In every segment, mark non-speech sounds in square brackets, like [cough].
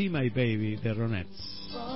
Be My Baby de Ronettes.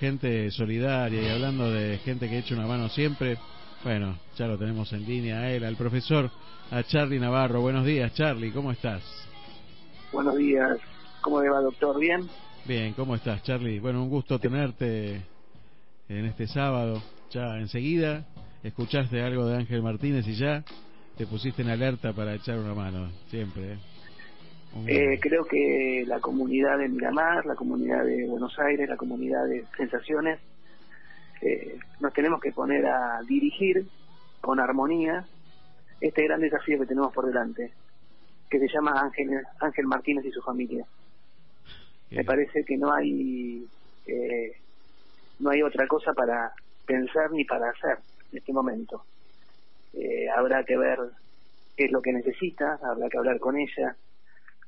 Gente solidaria y hablando de gente que echa una mano siempre, bueno, ya lo tenemos en línea a él, al profesor, a Charlie Navarro. Buenos días, Charlie, ¿cómo estás? Buenos días, ¿cómo le va, doctor? ¿Bien? Bien, ¿cómo estás, Charlie? Bueno, un gusto tenerte en este sábado. Ya enseguida escuchaste algo de Ángel Martínez y ya te pusiste en alerta para echar una mano, siempre. ¿eh? Eh, creo que la comunidad de Miramar, la comunidad de Buenos Aires, la comunidad de Sensaciones, eh, nos tenemos que poner a dirigir con armonía este gran desafío que tenemos por delante, que se llama Ángel, Ángel Martínez y su familia. Me parece que no hay eh, no hay otra cosa para pensar ni para hacer en este momento. habrá que ver qué es lo que necesita, habrá que hablar con ella,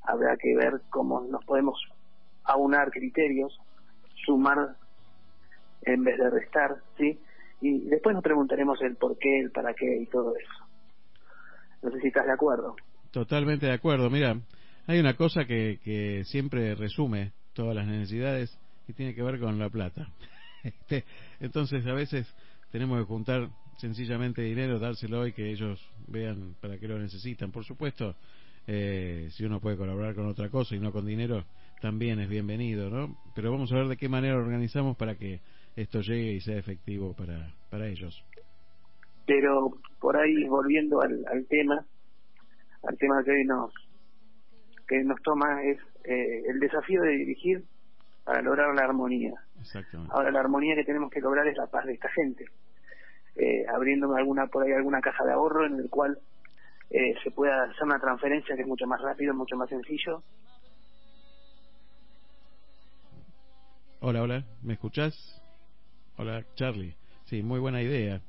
habrá que ver cómo nos podemos aunar criterios, sumar en vez de restar, ¿sí? Y después nos preguntaremos el por qué, el para qué y todo eso. No sé de acuerdo. Totalmente de acuerdo. Mira, hay una cosa que, que siempre resume todas las necesidades y tiene que ver con la plata. [laughs] Este, entonces a veces tenemos que juntar sencillamente dinero, dárselo y que ellos vean para qué lo necesitan. Por supuesto, eh, si uno puede colaborar con otra cosa y no con dinero, también es bienvenido, ¿no? Pero vamos a ver de qué manera organizamos para que esto llegue y sea efectivo para, para ellos. Pero por ahí, volviendo al, al tema, al tema que hoy nos, que nos toma es eh, el desafío de dirigir para lograr la armonía. Ahora la armonía que tenemos que lograr es la paz de esta gente. Eh, abriendo alguna por ahí alguna caja de ahorro en el cual eh, se pueda hacer una transferencia que es mucho más rápido, mucho más sencillo. Hola, hola, ¿me escuchás? Hola, Charlie. Sí, muy buena idea,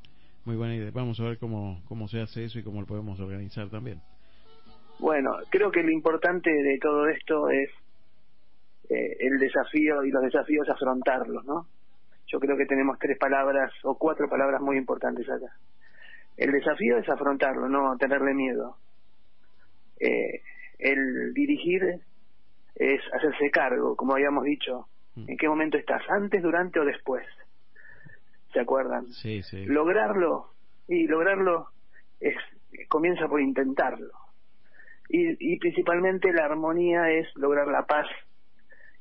muy buena idea. Vamos a ver cómo, cómo se hace eso y cómo lo podemos organizar también. Bueno, creo que lo importante de todo esto es eh, el desafío y los desafíos afrontarlos, ¿no? Yo creo que tenemos tres palabras o cuatro palabras muy importantes acá. El desafío es afrontarlo, no tenerle miedo. Eh, el dirigir es hacerse cargo, como habíamos dicho. Mm. ¿En qué momento estás? ¿Antes, durante o después? ¿Se acuerdan? Sí, sí. Lograrlo, y lograrlo es comienza por intentarlo. Y, y principalmente la armonía es lograr la paz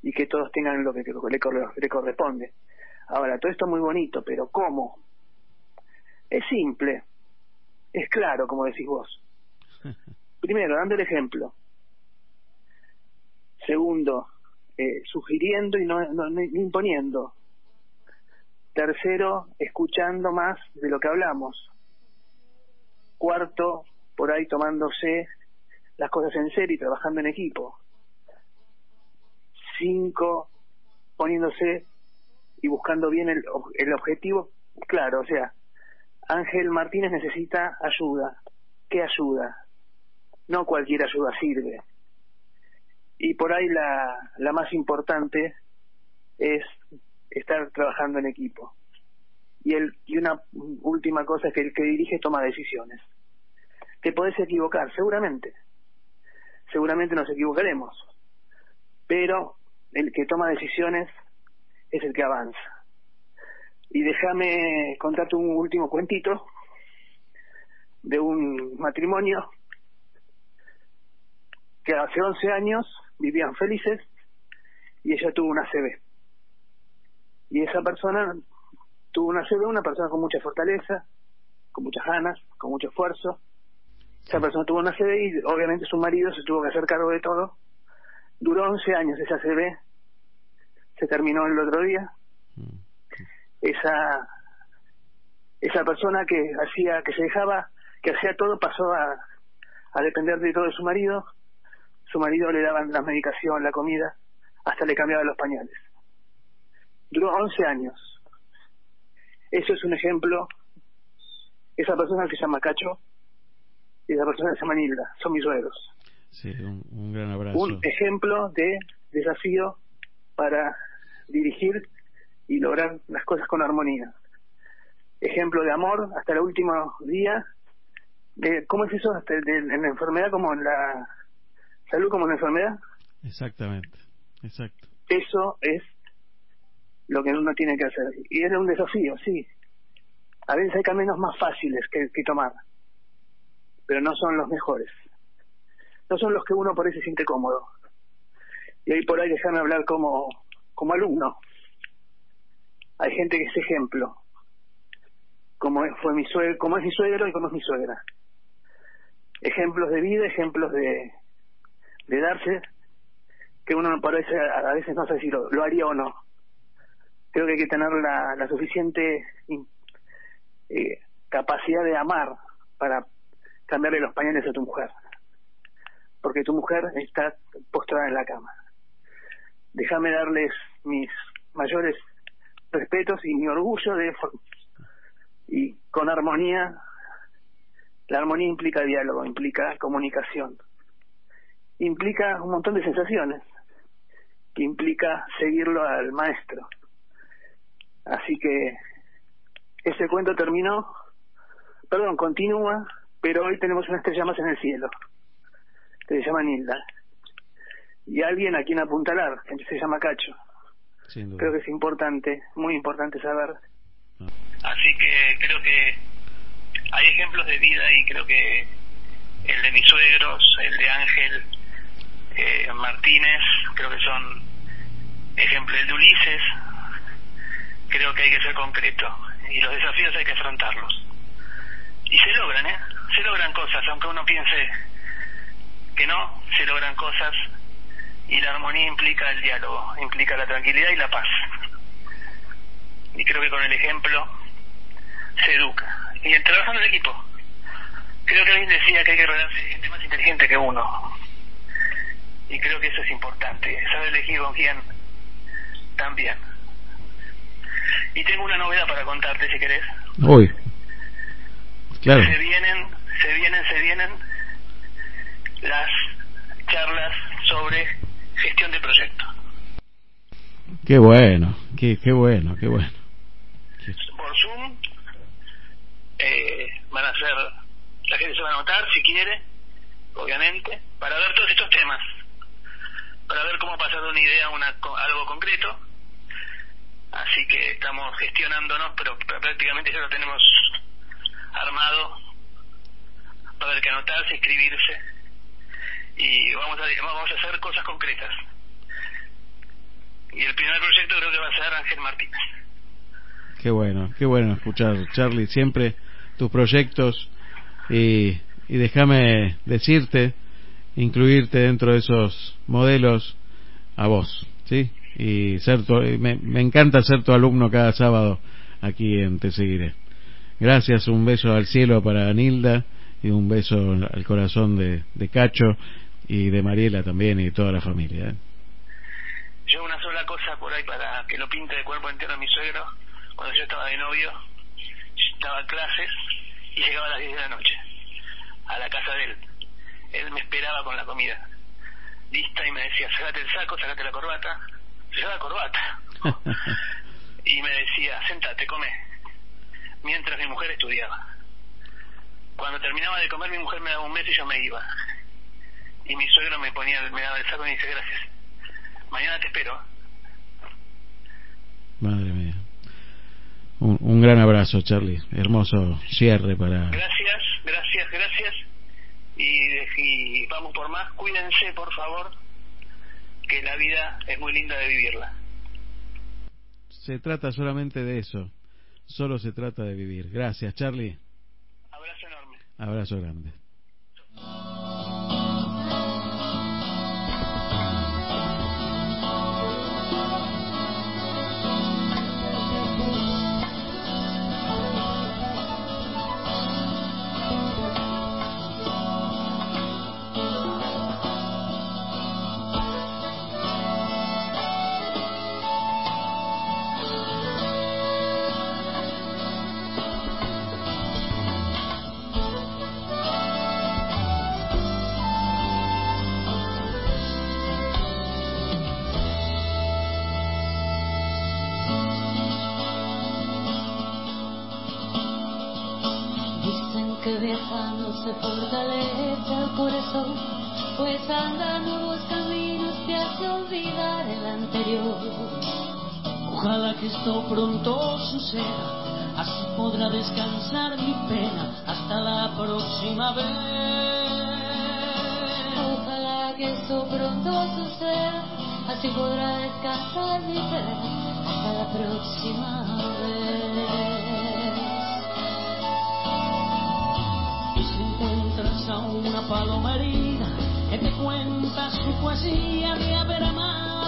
y que todos tengan lo que le corresponde. Ahora, todo esto es muy bonito, pero ¿cómo? Es simple es claro, como decís vos. [laughs] primero, dando el ejemplo. Segundo, eh, sugiriendo y no, no, imponiendo. Tercero, escuchando más de lo que hablamos. Cuarto, por ahí tomándose las cosas en serio y trabajando en equipo. Cinco, poniéndose y buscando bien el, el objetivo claro, o sea, Ángel Martínez necesita ayuda. ¿Qué ayuda? No cualquier ayuda sirve. Y por ahí la, más importante es estar trabajando en equipo. Y, el, y una última cosa es que el que dirige toma decisiones. Te podés equivocar, seguramente. Seguramente nos equivocaremos. Pero el que toma decisiones es el que avanza. Y déjame contarte un último cuentito de un matrimonio que hace 11 años vivían felices y ella tuvo una CB. Y esa persona tuvo una CB, una persona con mucha fortaleza, con muchas ganas, con mucho esfuerzo. Esa persona tuvo una CB y obviamente su marido se tuvo que hacer cargo de todo. Duró 11 años esa CB, se terminó el otro día. Mm esa esa persona que hacía que se dejaba que hacía todo pasó a, a depender de todo de su marido. Su marido le daban la medicación la comida hasta le cambiaba los pañales. Duró 11 años. Eso es un ejemplo. Esa persona se llama Cacho y esa persona se llama Nilda son mis suegros. Sí un, un gran abrazo. Un ejemplo de desafío para dirigir y lograr las cosas con armonía. Ejemplo de amor hasta el último día. De, ¿Cómo es eso? Hasta en la enfermedad como en la salud como en la enfermedad. Exactamente, exacto. Eso es lo que uno tiene que hacer. Y es un desafío, sí. A veces hay caminos más fáciles que, que tomar, pero no son los mejores. No son los que uno por ahí se siente cómodo. Y ahí por ahí déjame hablar como, como alumno hay gente que es ejemplo, como fue mi suegro, como es mi suegro y como es mi suegra. Ejemplos de vida, ejemplos de, de darse, que uno parece, a veces no sé si lo, haría o no. Creo que hay que tener la, la suficiente eh, capacidad de amar para cambiarle los pañales a tu mujer. Porque tu mujer está postrada en la cama. Déjame darles mis mayores respetos y mi orgullo de y con armonía la armonía implica diálogo implica comunicación implica un montón de sensaciones que implica seguirlo al maestro. Así que ese cuento terminó perdón continúa pero hoy tenemos una estrella más en el cielo que se llama Nilda. Y alguien a quien apuntalar que se llama Cacho Creo que es importante, muy importante saber. Ah. Así que creo que hay ejemplos de vida y creo que el de mis suegros, el de Ángel eh, Martínez, creo que son ejemplos. El de Ulises, creo que hay que ser concreto y los desafíos hay que afrontarlos. Y se logran, ¿eh? Se logran cosas, aunque uno piense que no, se logran cosas y la armonía implica el diálogo, implica la tranquilidad y la paz. Y creo que con el ejemplo se educa. Y el trabajando en equipo. Creo que alguien decía que hay que rodearse de gente más inteligente que uno. Y creo que eso es importante, saber elegir con quién también. Y tengo una novedad para contarte si querés. Uy. Claro. Se vienen, se vienen, se vienen las charlas sobre gestión de proyectos. Qué bueno, qué, qué bueno, qué bueno. Por Zoom eh, van a ser, la gente se va a anotar si quiere, obviamente, para ver todos estos temas, para ver cómo pasar de una idea a, una, algo concreto. Así que estamos gestionándonos, pero prácticamente ya lo tenemos armado. Va a haber que anotarse, inscribirse y vamos a, vamos a hacer cosas concretas. Y el primer proyecto creo que va a ser Ángel Martínez. Qué bueno, qué bueno escuchar, Charlie, siempre tus proyectos y, y déjame decirte, incluirte dentro de esos modelos a vos, ¿sí? Y ser me, me encanta ser tu alumno cada sábado aquí en Te Seguiré. Gracias, un beso al cielo para Nilda y un beso al corazón de, de Cacho y de Mariela también y toda la familia. ¿eh? Yo una sola cosa por ahí para que lo pinte de cuerpo entero a mi suegro, cuando yo estaba de novio, estaba en clases y llegaba a las 10 de la noche a la casa de él. Él me esperaba con la comida lista y me decía, sácate el saco, sácate la corbata. Se la corbata. [laughs] y me decía, sentate, come. Mientras mi mujer estudiaba. Cuando terminaba de comer, mi mujer me daba un beso y yo me iba. Y mi suegro me ponía, me daba el saco y me dice, gracias. Mañana te espero. Madre mía. Un, un gran abrazo, Charlie. Hermoso cierre para... Gracias, gracias, gracias. Y, y vamos por más. Cuídense, por favor, que la vida es muy linda de vivirla. Se trata solamente de eso. Solo se trata de vivir. Gracias, Charlie. Abrazo grande. Se fortalece el corazón, pues anda nuevos caminos te hace olvidar el anterior. Ojalá que esto pronto suceda, así podrá descansar mi pena hasta la próxima vez. Ojalá que esto pronto suceda, así podrá descansar mi pena hasta la próxima vez. Una palomarina que te cuenta su poesía de haber amado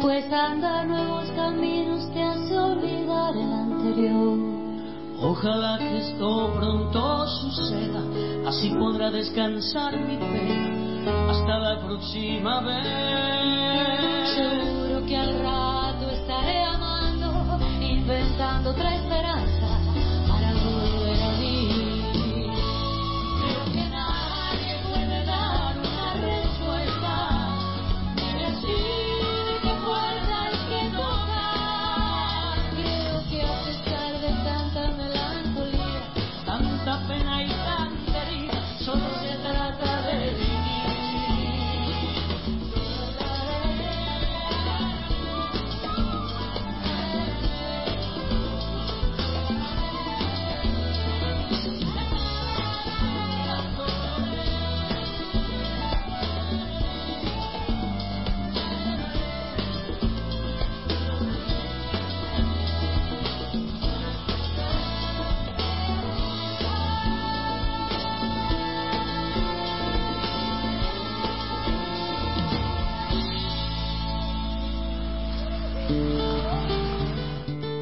pues andar nuevos caminos te hace olvidar el anterior. Ojalá que esto pronto suceda, así podrá descansar mi pena hasta la próxima vez. Seguro que al rato estaré amando, inventando otra esperanza